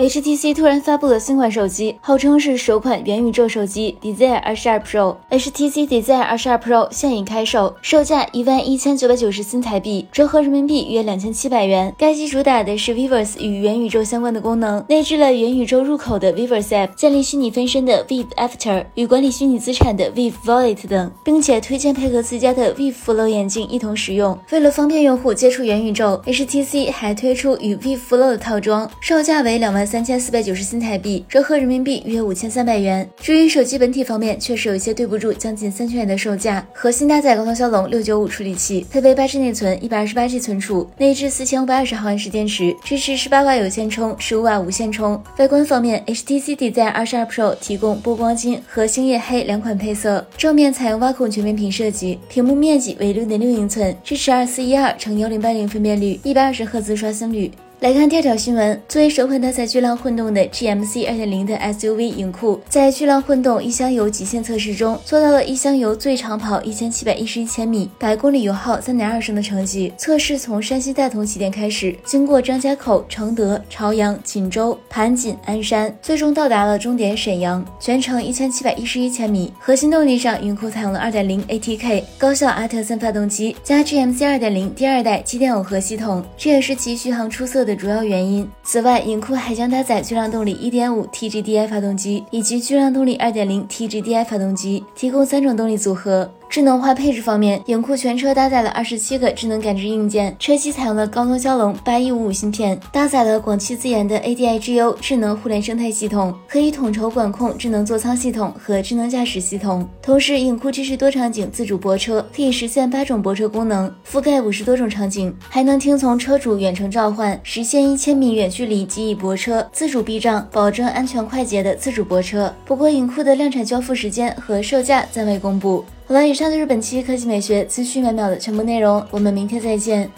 HTC 突然发布了新款手机，号称是首款元宇宙手机 Desire 22 Pro。HTC Desire 22 Pro 现已开售，售价一万一千九百九十新台币，折合人民币约两千七百元。该机主打的是 Viverse 与元宇宙相关的功能，内置了元宇宙入口的 Viverse App，建立虚拟分身的 Viv After，与管理虚拟资产的 Vive Wallet 等，并且推荐配合自家的 Vive Flow 眼镜一同使用。为了方便用户接触元宇宙，HTC 还推出与 Viv Flow 的套装，售价为两万。三千四百九十新台币，折合人民币约五千三百元。至于手机本体方面，确实有一些对不住将近三千元的售价。核心搭载高通骁龙六九五处理器，配备八 G 内存，一百二十八 G 存储，内置四千五百二十毫安时电池，支持十八瓦有线充，十五瓦无线充。外观方面，HTC Desire 二十二 Pro 提供波光金和星夜黑两款配色，正面采用挖孔全面屏设计，屏幕面积为六点六英寸，支持二四一二乘幺零八零分辨率，一百二十赫兹刷新率。来看第二条新闻，作为首款搭载巨浪混动的 GMC 2.0的 SUV 影酷，在巨浪混动一箱油极限测试中，做到了一箱油最长跑一千七百一十一千米，百公里油耗三点二升的成绩。测试从山西大同起点开始，经过张家口、承德、朝阳、锦州、盘锦、鞍山，最终到达了终点沈阳，全程一千七百一十一千米。核心动力上，影酷采用了2.0 ATK 高效阿特森发动机加 GMC 2.0第二代机电耦合系统，这也是其续航出色的。的主要原因。此外，影库还将搭载巨浪动力1.5 TGDI 发动机以及巨浪动力2.0 TGDI 发动机，提供三种动力组合。智能化配置方面，影酷全车搭载了二十七个智能感知硬件，车机采用了高通骁龙八一五五芯片，搭载了广汽自研的 ADI-GU 智能互联生态系统，可以统筹管控智能座舱系统和智能驾驶系统。同时，影酷支持多场景自主泊车，可以实现八种泊车功能，覆盖五十多种场景，还能听从车主远程召唤，实现一千米远距离即已泊车，自主避障，保证安全快捷的自主泊车。不过，影酷的量产交付时间和售价暂未公布。好了，以上就是本期科技美学资讯秒秒的全部内容，我们明天再见。